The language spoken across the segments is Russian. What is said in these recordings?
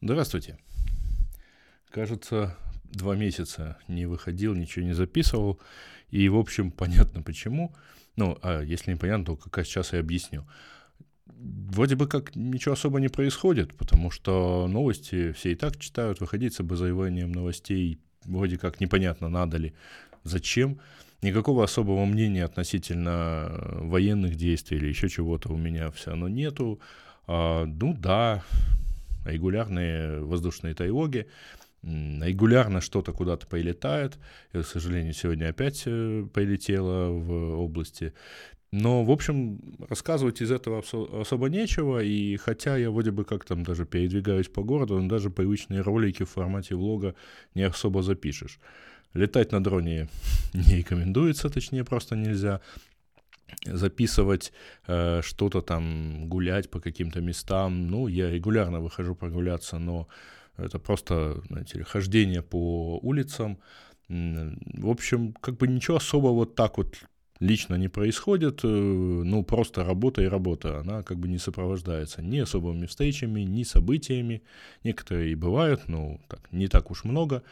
Здравствуйте. Кажется, два месяца не выходил, ничего не записывал. И, в общем, понятно почему. Ну, а если непонятно, то как сейчас и объясню. Вроде бы как ничего особо не происходит, потому что новости все и так читают, выходить с обозреванием новостей вроде как непонятно, надо ли, зачем. Никакого особого мнения относительно военных действий или еще чего-то у меня все равно нету. А, ну да, регулярные воздушные тревоги, регулярно что-то куда-то прилетает. Я, к сожалению, сегодня опять э, прилетело в области. Но, в общем, рассказывать из этого особо нечего, и хотя я вроде бы как там даже передвигаюсь по городу, но даже привычные ролики в формате влога не особо запишешь. Летать на дроне не рекомендуется, точнее просто нельзя записывать э, что-то там, гулять по каким-то местам. Ну, я регулярно выхожу прогуляться, но это просто, знаете хождение по улицам. В общем, как бы ничего особо вот так вот лично не происходит, э, ну, просто работа и работа, она как бы не сопровождается ни особыми встречами, ни событиями, некоторые и бывают, но так, не так уж много,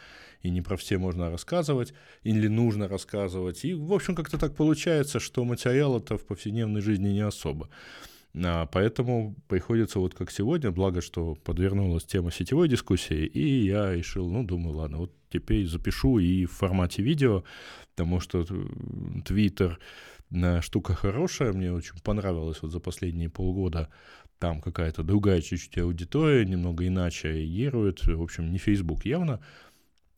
и не про все можно рассказывать, или нужно рассказывать, и, в общем, как-то так получается, что материала-то в повседневной жизни не особо. А, поэтому приходится вот как сегодня, благо, что подвернулась тема сетевой дискуссии, и я решил, ну, думаю, ладно, вот теперь запишу и в формате видео, потому что Твиттер штука хорошая, мне очень понравилось вот за последние полгода, там какая-то другая чуть-чуть аудитория, немного иначе реагирует, в общем, не Facebook явно,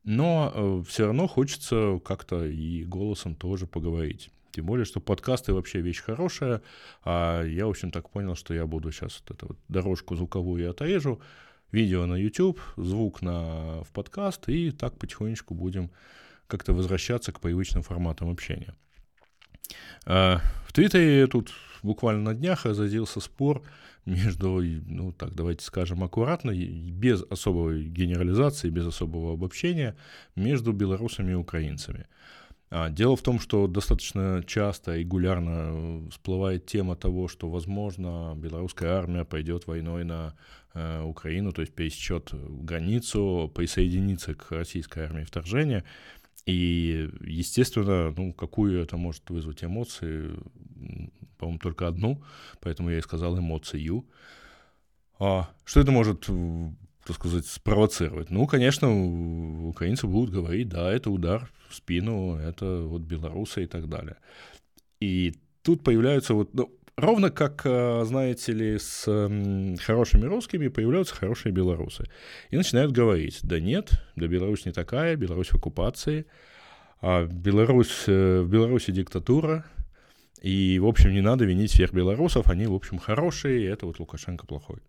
но э, все равно хочется как-то и голосом тоже поговорить. Тем более, что подкасты вообще вещь хорошая. А я, в общем, так понял, что я буду сейчас вот эту вот дорожку звуковую отрежу, видео на YouTube, звук на, в подкаст, и так потихонечку будем как-то возвращаться к привычным форматам общения. А, в Твиттере тут буквально на днях разразился спор между, ну так давайте скажем аккуратно, без особой генерализации, без особого обобщения, между белорусами и украинцами. А, дело в том, что достаточно часто, регулярно э, всплывает тема того, что, возможно, белорусская армия пойдет войной на э, Украину, то есть пересечет границу, присоединится к российской армии вторжения. И, естественно, ну, какую это может вызвать эмоции, по-моему, только одну, поэтому я и сказал эмоцию. А что это может так сказать, спровоцировать. Ну, конечно, украинцы будут говорить, да, это удар спину, это вот белорусы и так далее. И тут появляются вот, ну, ровно как, а, знаете ли, с хорошими русскими появляются хорошие белорусы. И начинают говорить, да нет, да Беларусь не такая, Беларусь в оккупации, а Беларусь, э, в Беларуси диктатура, и, в общем, не надо винить всех белорусов, они, в общем, хорошие, и это вот Лукашенко плохой.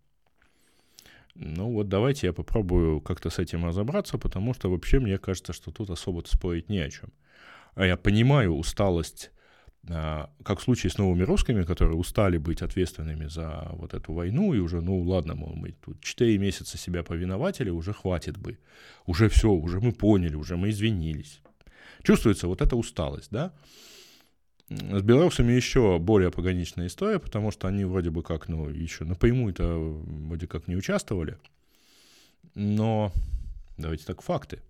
Ну вот давайте я попробую как-то с этим разобраться, потому что вообще мне кажется, что тут особо спорить не о чем. А я понимаю усталость, а, как в случае с новыми русскими, которые устали быть ответственными за вот эту войну, и уже, ну ладно, мол, мы тут 4 месяца себя повинователи, уже хватит бы. Уже все, уже мы поняли, уже мы извинились. Чувствуется вот эта усталость, да? С белорусами еще более пограничная история, потому что они вроде бы как, ну, еще напрямую-то вроде как не участвовали. Но давайте так, факты.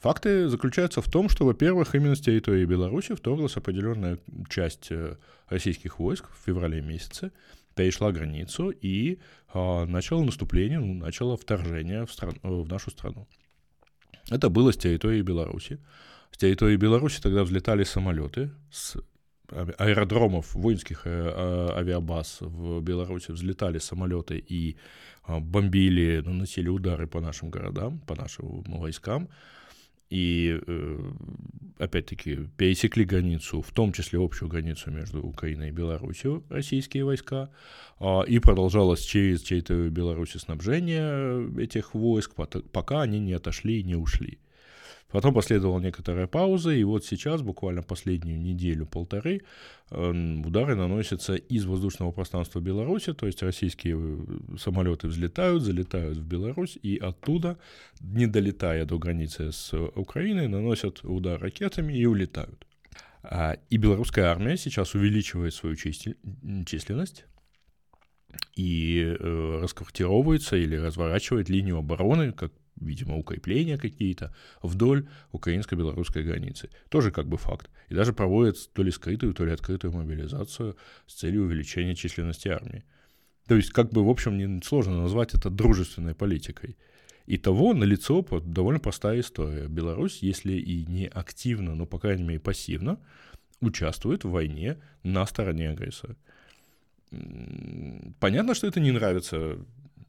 Факты заключаются в том, что, во-первых, именно с территории Беларуси вторглась определенная часть э, российских войск в феврале месяце, перешла границу и а, начала наступление, ну, начала вторжение в, стран, в нашу страну. Это было с территории Беларуси. С территории Беларуси тогда взлетали самолеты с аэродромов, воинских э, а, авиабаз в Беларуси взлетали самолеты и а, бомбили, наносили удары по нашим городам, по нашим войскам. И, э, опять-таки, пересекли границу, в том числе общую границу между Украиной и Беларусью, российские войска, а, и продолжалось через территорию Беларуси снабжение этих войск, пока они не отошли и не ушли. Потом последовала некоторая пауза, и вот сейчас, буквально последнюю неделю-полторы, эм, удары наносятся из воздушного пространства Беларуси, то есть российские э, самолеты взлетают, залетают в Беларусь, и оттуда, не долетая до границы с Украиной, наносят удар ракетами и улетают. А, и белорусская армия сейчас увеличивает свою численность, и э, расквартировывается или разворачивает линию обороны, как, видимо, укрепления какие-то вдоль украинско-белорусской границы. Тоже как бы факт. И даже проводит то ли скрытую, то ли открытую мобилизацию с целью увеличения численности армии. То есть, как бы, в общем, не сложно назвать это дружественной политикой. И того налицо довольно простая история. Беларусь, если и не активно, но, по крайней мере, пассивно, участвует в войне на стороне агрессора. Понятно, что это не нравится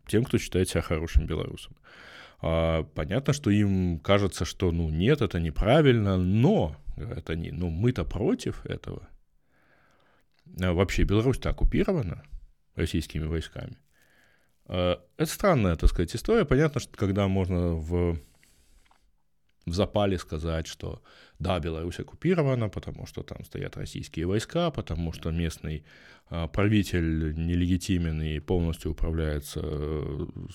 тем, кто считает себя хорошим белорусом. А, понятно, что им кажется, что ну нет, это неправильно, но это не, ну мы-то против этого. А вообще Беларусь-то оккупирована российскими войсками. А, это странная, так сказать, история. Понятно, что когда можно в в запале сказать, что да, Беларусь оккупирована, потому что там стоят российские войска, потому что местный а, правитель нелегитимен и полностью управляется,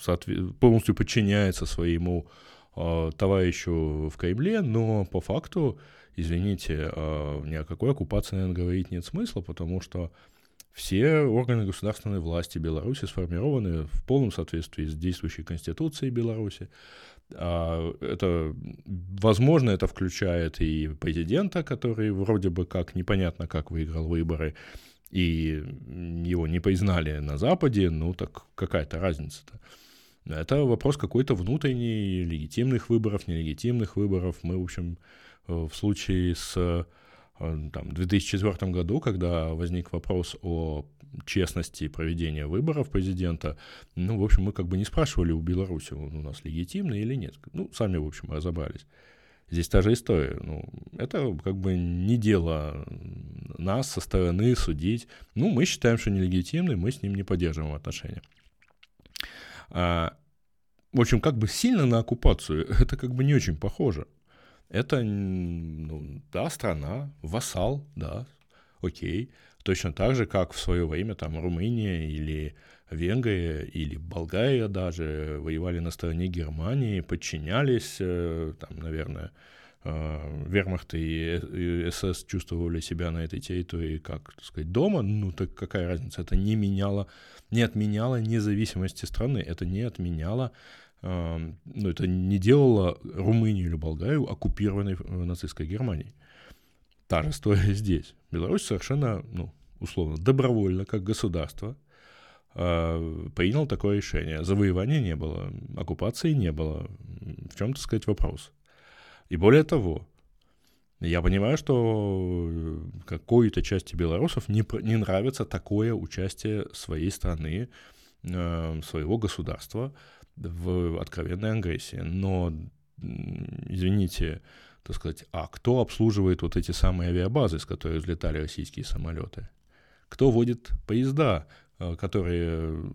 соответ... полностью подчиняется своему а, товарищу в Кремле, но по факту, извините, а, ни о какой оккупации, наверное, говорить нет смысла, потому что все органы государственной власти Беларуси сформированы в полном соответствии с действующей Конституцией Беларуси. А, это, возможно, это включает и президента, который вроде бы как непонятно как выиграл выборы, и его не признали на Западе, ну так какая-то разница-то. Это вопрос какой-то внутренний, легитимных выборов, нелегитимных выборов. Мы, в общем, в случае с э, там, в 2004 году, когда возник вопрос о честности проведения выборов президента, ну, в общем, мы как бы не спрашивали у Беларуси, он у нас легитимный или нет. Ну, сами, в общем, разобрались. Здесь та же история. Ну, это как бы не дело нас со стороны судить. Ну, мы считаем, что нелегитимный, мы с ним не поддерживаем отношения. А, в общем, как бы сильно на оккупацию это как бы не очень похоже. Это, ну, да, страна, вассал, да, окей. Точно так же, как в свое время там Румыния или Венгрия или Болгария даже воевали на стороне Германии, подчинялись, э, там, наверное, э, вермахт и СС чувствовали себя на этой территории как, так сказать, дома, ну так какая разница, это не меняло, не отменяло независимости страны, это не отменяло, э, ну это не делало Румынию или Болгарию оккупированной нацистской Германией. Та же история здесь. Беларусь совершенно, ну, условно, добровольно, как государство, э, принял такое решение. Завоевания не было, оккупации не было. В чем, так сказать, вопрос? И более того, я понимаю, что какой-то части белорусов не, не нравится такое участие своей страны, э, своего государства в откровенной агрессии. Но, извините, так сказать, а кто обслуживает вот эти самые авиабазы, с которых взлетали российские самолеты? Кто водит поезда, э, которые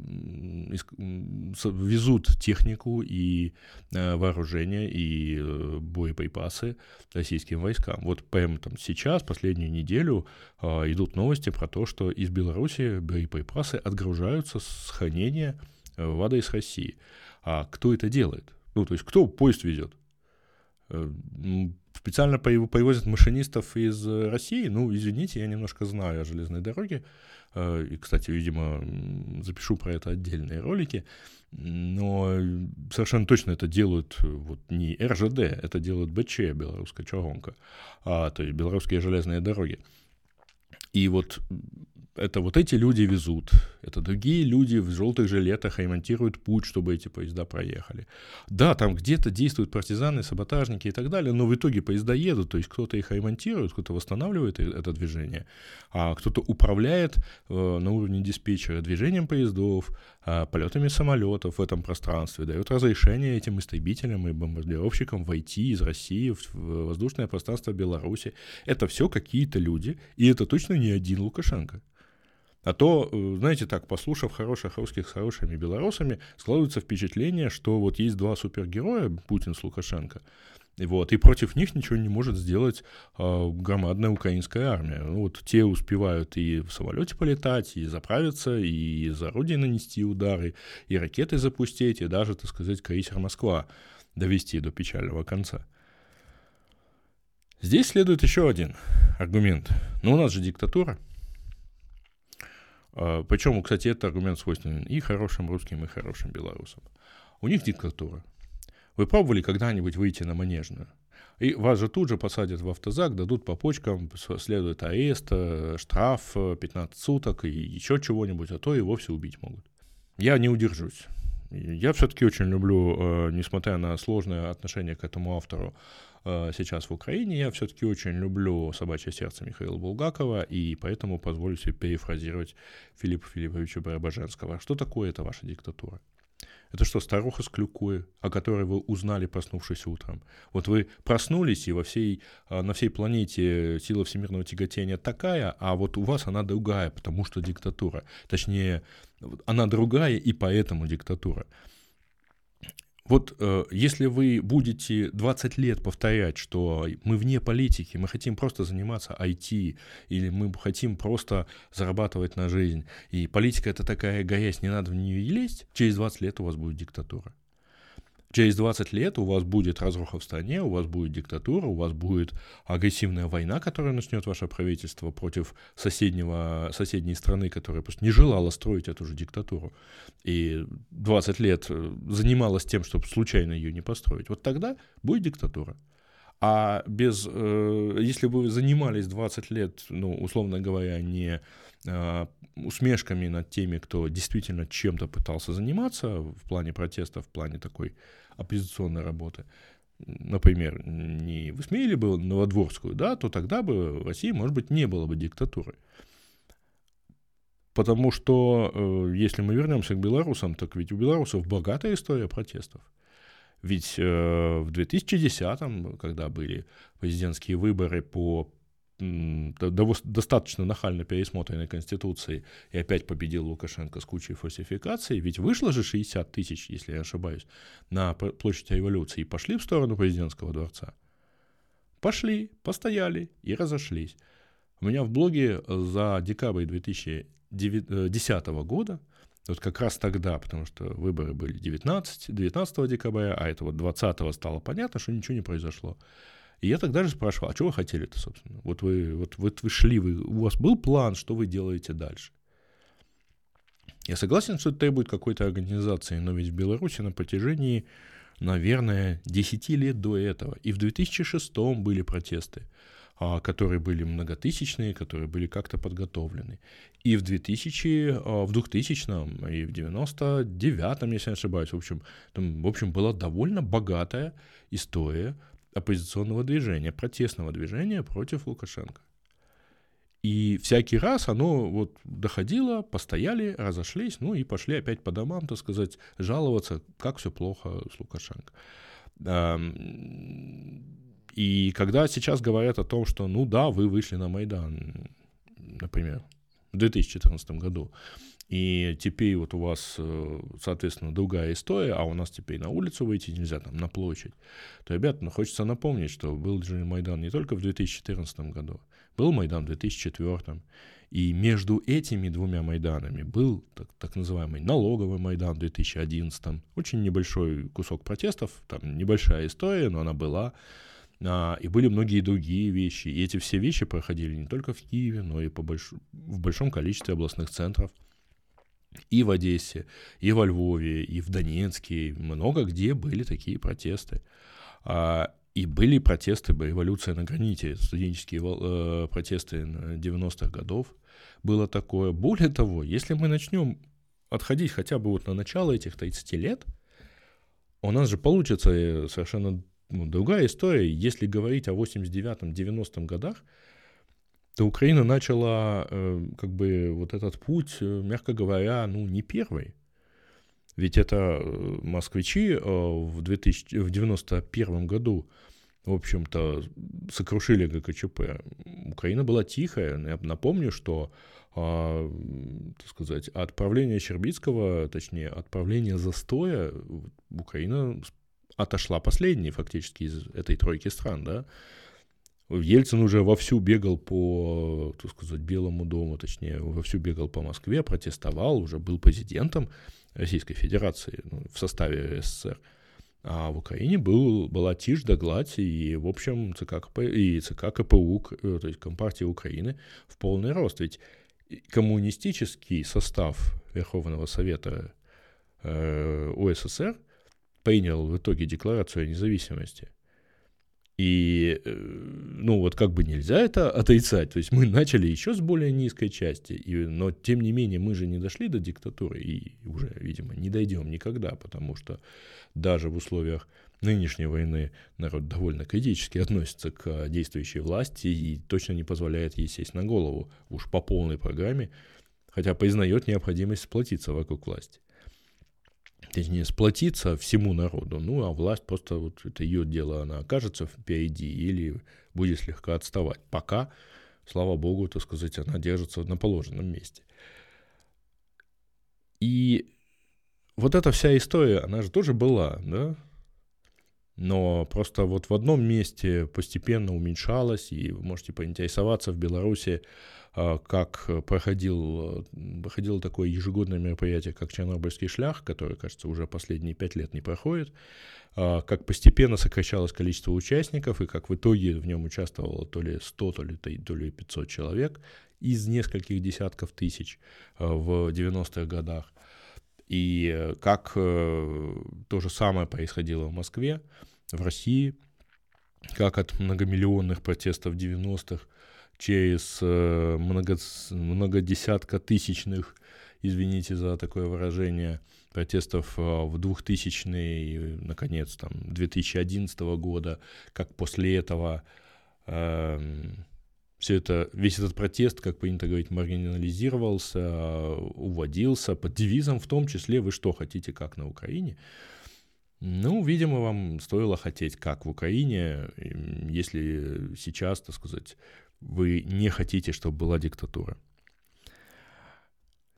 везут технику и э, вооружение и э, боеприпасы российским войскам. Вот прямо там сейчас, последнюю неделю, идут новости про то, что из Беларуси боеприпасы отгружаются с хранения в адрес России. А кто это делает? Ну, то есть кто поезд везет? Э, специально привозят машинистов из России. Ну, извините, я немножко знаю о железной дороге. Э, и, кстати, видимо, запишу про это отдельные ролики. Но совершенно точно это делают вот не РЖД, это делают БЧ, белорусская чагонка, а, то есть белорусские железные дороги. И вот это вот эти люди везут, это другие люди в желтых жилетах ремонтируют путь, чтобы эти поезда проехали. Да, там где-то действуют партизаны, саботажники и так далее, но в итоге поезда едут, то есть кто-то их ремонтирует, кто-то восстанавливает это движение, а кто-то управляет э, на уровне диспетчера движением поездов, э, полетами самолетов в этом пространстве, дает разрешение этим истребителям и бомбардировщикам войти из России в, в воздушное пространство Беларуси. Это все какие-то люди, и это точно не один Лукашенко. А то, э, знаете, так, послушав хороших русских с хорошими белорусами, складывается впечатление, что вот есть два супергероя, Путин с Лукашенко, вот, и против них ничего не может сделать э, громадная украинская армия. Ну, вот те успевают и в самолете полетать, и заправиться, и из орудий нанести удары, и ракеты запустить, и даже, так сказать, крейсер Москва довести до печального конца. Здесь следует еще один аргумент. Ну, у нас же диктатура – Причем, кстати, этот аргумент свойственен и хорошим русским, и хорошим белорусам. У них диктатура. Вы пробовали когда-нибудь выйти на Манежную? И вас же тут же посадят в автозак, дадут по почкам, следует арест, э, штраф 15 суток и еще чего-нибудь, а то и вовсе убить могут. Я не удержусь. Я все-таки очень люблю, э, несмотря на сложное отношение к этому автору э, сейчас в Украине, я все-таки очень люблю «Собачье сердце» Михаила Булгакова, и поэтому позволю себе перефразировать Филиппа Филипповича Барабаженского. Что такое эта ваша диктатура? Это что, старуха с клюкой, о которой вы узнали, проснувшись утром? Вот вы проснулись, и во всей, э, на всей планете сила всемирного тяготения такая, а вот у вас она другая, потому что диктатура. Точнее, она другая, и поэтому диктатура. Вот э, если вы будете 20 лет повторять, что мы вне политики, мы хотим просто заниматься IT, или мы хотим просто зарабатывать на жизнь, и политика это такая грязь, не надо в нее лезть, через 20 лет у вас будет диктатура. Через 20 лет у вас будет разруха в стране, у вас будет диктатура, у вас будет агрессивная война, которая начнет ваше правительство против соседнего, соседней страны, которая просто не желала строить эту же диктатуру. И 20 лет э, занималась тем, чтобы случайно ее не построить. Вот тогда будет диктатура. А без, э, если бы вы занимались 20 лет, ну, условно говоря, не усмешками над теми, кто действительно чем-то пытался заниматься в плане протеста, в плане такой оппозиционной работы, например, не высмеяли бы Новодворскую, да, то тогда бы в России, может быть, не было бы диктатуры. Потому что, э, если мы вернемся к белорусам, так ведь у белорусов богатая история протестов. Ведь э, в 2010-м, когда были президентские выборы по достаточно нахально пересмотренной Конституции, и опять победил Лукашенко с кучей фальсификаций, ведь вышло же 60 тысяч, если я ошибаюсь, на площадь революции, и пошли в сторону президентского дворца. Пошли, постояли и разошлись. У меня в блоге за декабрь 2010 года, вот как раз тогда, потому что выборы были 19, 19 декабря, а это вот 20 стало понятно, что ничего не произошло. И я тогда же спрашивал, а что вы хотели-то, собственно? Вот вы, вот, вот вы шли, вы, у вас был план, что вы делаете дальше? Я согласен, что это требует какой-то организации, но ведь в Беларуси на протяжении, наверное, 10 лет до этого, и в 2006 были протесты, а, которые были многотысячные, которые были как-то подготовлены. И в 2000, а, в 2000 и в 99 если не ошибаюсь, в общем, там, в общем, была довольно богатая история оппозиционного движения, протестного движения против Лукашенко. И всякий раз оно вот доходило, постояли, разошлись, ну и пошли опять по домам, так сказать, жаловаться, как все плохо с Лукашенко. И когда сейчас говорят о том, что, ну да, вы вышли на Майдан, например, в 2014 году, и теперь вот у вас, э, соответственно, другая история, а у нас теперь на улицу выйти нельзя, там, на площадь, то, ребята, ну, хочется напомнить, что был же Майдан не только в 2014 году, был Майдан в 2004, и между этими двумя Майданами был так, так называемый налоговый Майдан в 2011, очень небольшой кусок протестов, там небольшая история, но она была, а, и были многие другие вещи. И эти все вещи проходили не только в Киеве, но и по больш... в большом количестве областных центров – и в Одессе, и во Львове, и в Донецке, много где были такие протесты. А, и были протесты, революция на граните, студенческие э, протесты 90-х годов. Было такое. Более того, если мы начнем отходить хотя бы вот на начало этих 30 лет, у нас же получится э, совершенно ну, другая история. Если говорить о 89-90 годах, то Украина начала э, как бы вот этот путь, э, мягко говоря, ну не первый. Ведь это э, москвичи в, 2000, в 91 году, в общем-то, сокрушили ГКЧП. Украина была тихая. Я напомню, что а, так сказать, отправление Щербицкого, точнее, отправление застоя, Украина отошла последней фактически из этой тройки стран, да, Ельцин уже вовсю бегал по, так сказать, Белому дому, точнее, вовсю бегал по Москве, протестовал, уже был президентом Российской Федерации ну, в составе СССР. А в Украине был, была тишь да гладь, и, в общем, ЦК, КП, и ЦК КПУ, э, то есть Компартия Украины, в полный рост. Ведь коммунистический состав Верховного Совета э, УССР принял в итоге декларацию о независимости. И, э, ну, вот как бы нельзя это отрицать. То есть мы начали еще с более низкой части, и, но тем не менее мы же не дошли до диктатуры и уже, видимо, не дойдем никогда, потому что даже в условиях нынешней войны народ довольно критически относится к действующей власти и точно не позволяет ей сесть на голову уж по полной программе, хотя признает необходимость сплотиться вокруг власти точнее, сплотиться всему народу, ну, а власть просто вот это ее дело, она окажется впереди или будет слегка отставать. Пока, слава богу, так сказать, она держится на положенном месте. И вот эта вся история, она же тоже была, да, но просто вот в одном месте постепенно уменьшалась, и вы можете поинтересоваться в Беларуси, а, как проходил, проходило такое ежегодное мероприятие, как Чернобыльский шлях, которое, кажется, уже последние пять лет не проходит, а, как постепенно сокращалось количество участников, и как в итоге в нем участвовало то ли 100, то ли, то ли 500 человек из нескольких десятков тысяч а, в 90-х годах. И как э, то же самое происходило в Москве, в России, как от многомиллионных протестов 90-х через э, много, многодесятка тысячных, извините за такое выражение, протестов э, в 2000 и, наконец, там, 2011 года, как после этого э, все это, весь этот протест, как принято говорить, маргинализировался, уводился под девизом, в том числе «Вы что хотите, как на Украине?» Ну, видимо, вам стоило хотеть, как в Украине, если сейчас, так сказать, вы не хотите, чтобы была диктатура.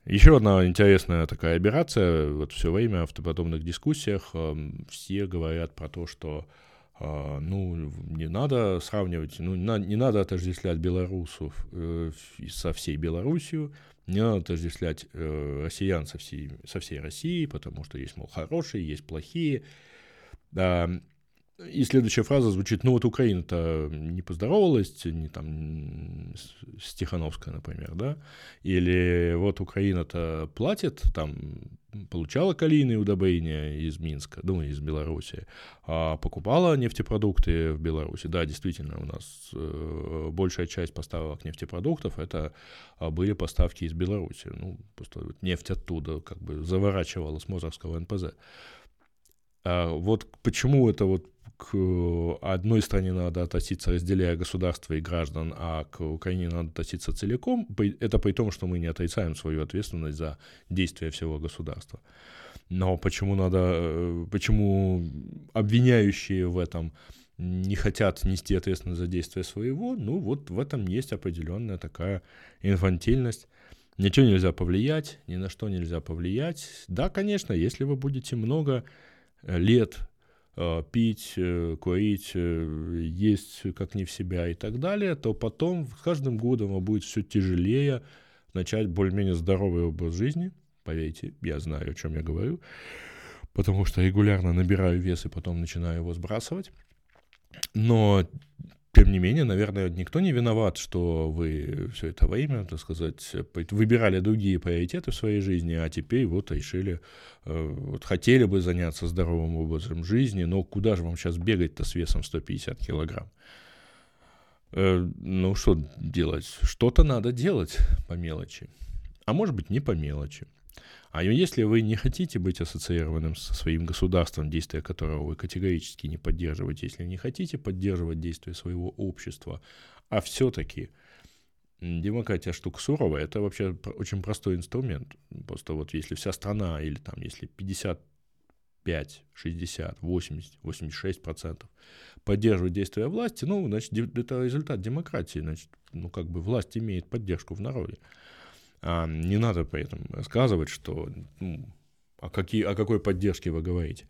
Еще одна интересная такая операция. Вот все время в подобных дискуссиях эм, все говорят про то, что ну, не надо сравнивать, ну, не надо отождествлять белорусов э, со всей Белоруссией, не надо отождествлять э, россиян со всей, со всей Россией, потому что есть, мол, хорошие, есть плохие. И следующая фраза звучит, ну вот Украина-то не поздоровалась, не там с Тихановской, например, да, или вот Украина-то платит, там, получала калийные удобрения из Минска, ну, из Беларуси, а покупала нефтепродукты в Беларуси. Да, действительно, у нас э, большая часть поставок нефтепродуктов это а, были поставки из Беларуси. Ну, просто нефть оттуда как бы заворачивала с Мозорского НПЗ. А вот почему это вот к одной стране надо относиться, разделяя государство и граждан, а к Украине надо относиться целиком. Это при том, что мы не отрицаем свою ответственность за действия всего государства. Но почему надо, э, почему обвиняющие в этом не хотят нести ответственность за действия своего, ну вот в этом есть определенная такая инфантильность. Ничего нельзя повлиять, ни на что нельзя повлиять. Да, конечно, если вы будете много лет Э, пить, э, курить, э, есть как не в себя и так далее, то потом с каждым годом вам будет все тяжелее начать более-менее здоровый образ жизни. Поверьте, я знаю, о чем я говорю, потому что регулярно набираю вес и потом начинаю его сбрасывать. Но тем не менее, наверное, никто не виноват, что вы все это время, так сказать, выбирали другие приоритеты в своей жизни, а теперь вот решили, э, вот хотели бы заняться здоровым образом жизни, но куда же вам сейчас бегать-то с весом 150 килограмм? Э, ну, что делать? Что-то надо делать по мелочи. А может быть, не по мелочи. А если вы не хотите быть ассоциированным со своим государством, действия которого вы категорически не поддерживаете, если не хотите поддерживать действия своего общества, а все-таки демократия штука суровая, это вообще очень простой инструмент. Просто вот если вся страна или там если 55, 60, 80, 86 процентов поддерживают действия власти, ну, значит, это результат демократии, значит, ну, как бы власть имеет поддержку в народе. А не надо при этом рассказывать, что ну, о, какие, о какой поддержке вы говорите.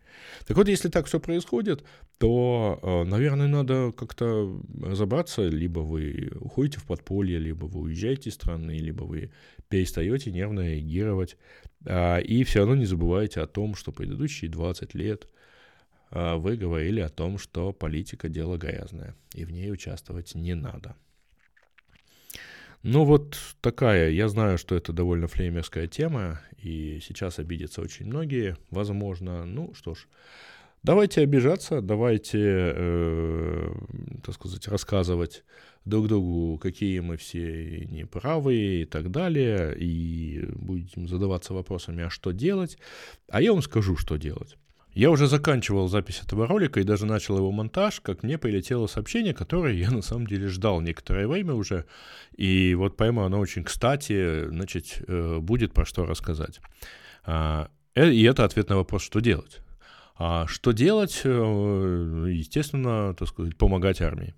Так вот, если так все происходит, то, э, наверное, надо как-то разобраться, либо вы уходите в подполье, либо вы уезжаете из страны, либо вы перестаете нервно реагировать, а, и все равно не забывайте о том, что предыдущие 20 лет а, вы говорили о том, что политика – дело грязное, и в ней участвовать не надо. Ну вот такая, я знаю, что это довольно флеймерская тема, и сейчас обидятся очень многие, возможно. Ну что ж, давайте обижаться, давайте, э, так сказать, рассказывать друг другу, какие мы все неправые и так далее, и будем задаваться вопросами, а что делать. А я вам скажу, что делать. Я уже заканчивал запись этого ролика и даже начал его монтаж, как мне прилетело сообщение, которое я на самом деле ждал некоторое время уже. И вот пойму, оно очень кстати, значит, э, будет про что рассказать. А, э, и это ответ на вопрос, что делать. А что делать? Э, естественно, так сказать, помогать армии.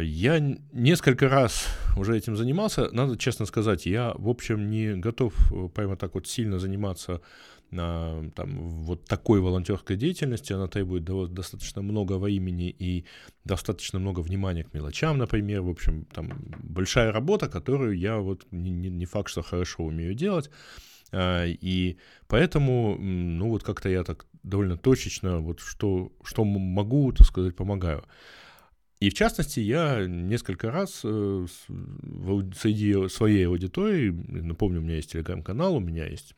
Я несколько раз уже этим занимался. Надо честно сказать, я, в общем, не готов прямо так вот сильно заниматься на, там, вот такой волонтерской деятельности, она требует достаточно много времени и достаточно много внимания к мелочам, например. В общем, там большая работа, которую я вот не, не факт, что хорошо умею делать. А, и поэтому, ну вот как-то я так довольно точечно, вот что, что могу, так сказать, помогаю. И в частности, я несколько раз э, среди своей аудитории, напомню, у меня есть телеграм-канал, у меня есть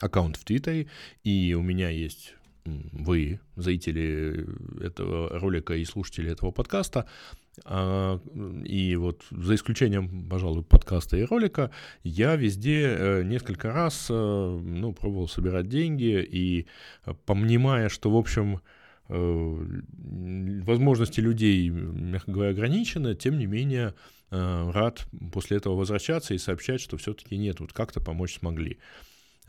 аккаунт в Твиттере, и у меня есть вы, зрители этого ролика и слушатели этого подкаста, а, и вот за исключением, пожалуй, подкаста и ролика, я везде э, несколько раз э, ну, пробовал собирать деньги и э, понимая, что, в общем, возможности людей, мягко говоря, ограничены, тем не менее рад после этого возвращаться и сообщать, что все-таки нет, вот как-то помочь смогли.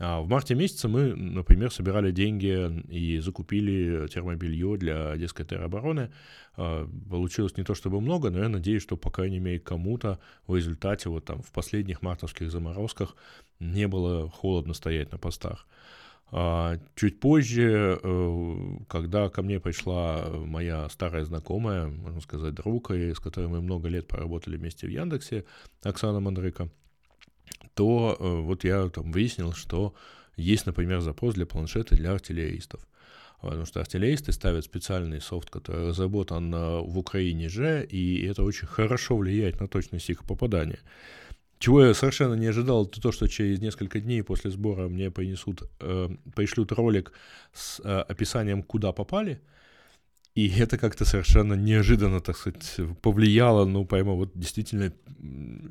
А в марте месяце мы, например, собирали деньги и закупили термобелье для Одесской теробороны. А, получилось не то чтобы много, но я надеюсь, что, по крайней мере, кому-то в результате вот там в последних мартовских заморозках не было холодно стоять на постах. А чуть позже, э, когда ко мне пришла моя старая знакомая, можно сказать, друг, с которой мы много лет поработали вместе в Яндексе, Оксана Мандрыка, то э, вот я там выяснил, что есть, например, запрос для планшета для артиллеристов. Потому что артиллеристы ставят специальный софт, который разработан э, в Украине же, и это очень хорошо влияет на точность их попадания. Чего я совершенно не ожидал, это то, что через несколько дней после сбора мне принесут, э, пришлют ролик с э, описанием, куда попали, и это как-то совершенно неожиданно, так сказать, повлияло, ну, пойму, вот действительно,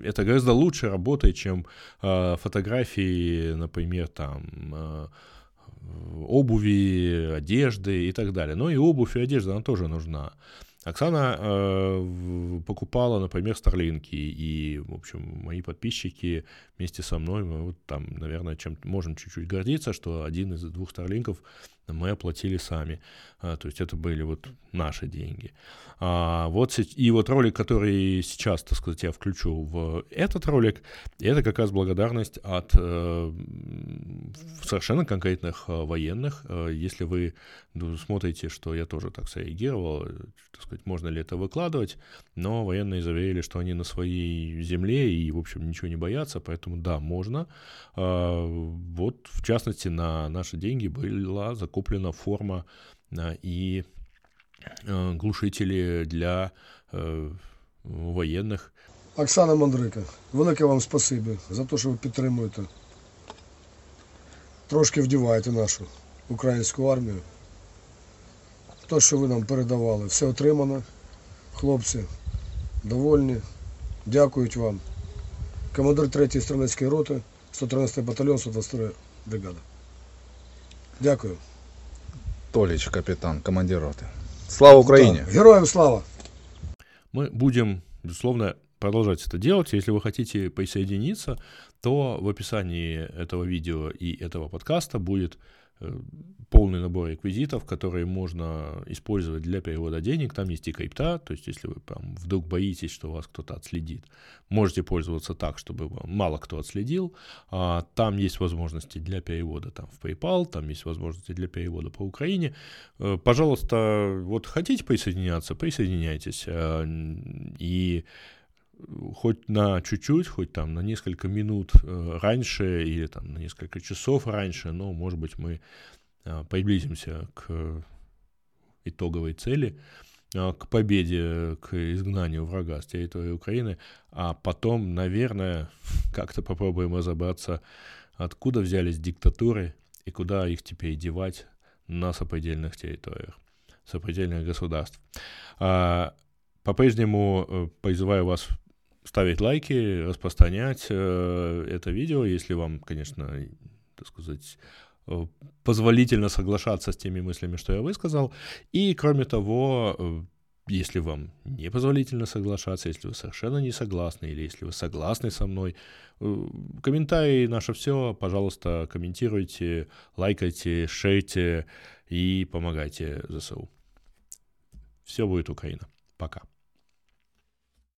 это гораздо лучше работает, чем э, фотографии, например, там, э, обуви, одежды и так далее. Но и обувь и одежда, она тоже нужна. Оксана э, покупала, например, Старлинки, и, в общем, мои подписчики вместе со мной, мы вот там, наверное, чем можем чуть-чуть гордиться, что один из двух Старлинков мы оплатили сами. А, то есть это были вот наши деньги. А, вот, и вот ролик, который сейчас, так сказать, я включу в этот ролик, это как раз благодарность от э, совершенно конкретных э, военных. Э, если вы ну, смотрите, что я тоже так среагировал, так сказать, можно ли это выкладывать, но военные заверили, что они на своей земле и, в общем, ничего не боятся, поэтому да, можно. А, вот, в частности, на наши деньги была закуплена форма и э, глушители для э, воєнних. Оксана Мандрика, велике вам спасибі за те, що ви підтримуєте. Трошки вдіваєте нашу українську армію. Те, що ви нам передавали, все отримано. Хлопці довольні. Дякують вам. Командир 3-ї стрілецької роти, 113 батальйон, 122 бригада. Дякую. Толич, капитан, командир роты. Слава Украине! Да. Героям слава! Мы будем, безусловно, продолжать это делать. Если вы хотите присоединиться, то в описании этого видео и этого подкаста будет Э, полный набор реквизитов, которые можно использовать для перевода денег. Там есть и крипта, то есть если вы прям вдруг боитесь, что вас кто-то отследит, можете пользоваться так, чтобы мало кто отследил. А, там есть возможности для перевода там, в PayPal, там есть возможности для перевода по Украине. Э, пожалуйста, вот хотите присоединяться, присоединяйтесь. Э, и хоть на чуть-чуть, хоть там на несколько минут э, раньше или там на несколько часов раньше, но, может быть, мы э, приблизимся к итоговой цели. а, к победе, к изгнанию врага с территории Украины, а потом, наверное, как-то попробуем разобраться, откуда взялись диктатуры и куда их теперь девать на сопредельных территориях, сопредельных государств. А, по-прежнему э, призываю вас ставить лайки, распространять э, это видео, если вам, конечно, так сказать, э, позволительно соглашаться с теми мыслями, что я высказал. И, кроме того, э, если вам не позволительно соглашаться, если вы совершенно не согласны, или если вы согласны со мной, комментарии наше все, пожалуйста, комментируйте, лайкайте, шейте и помогайте ЗСУ. Все будет Украина. Пока.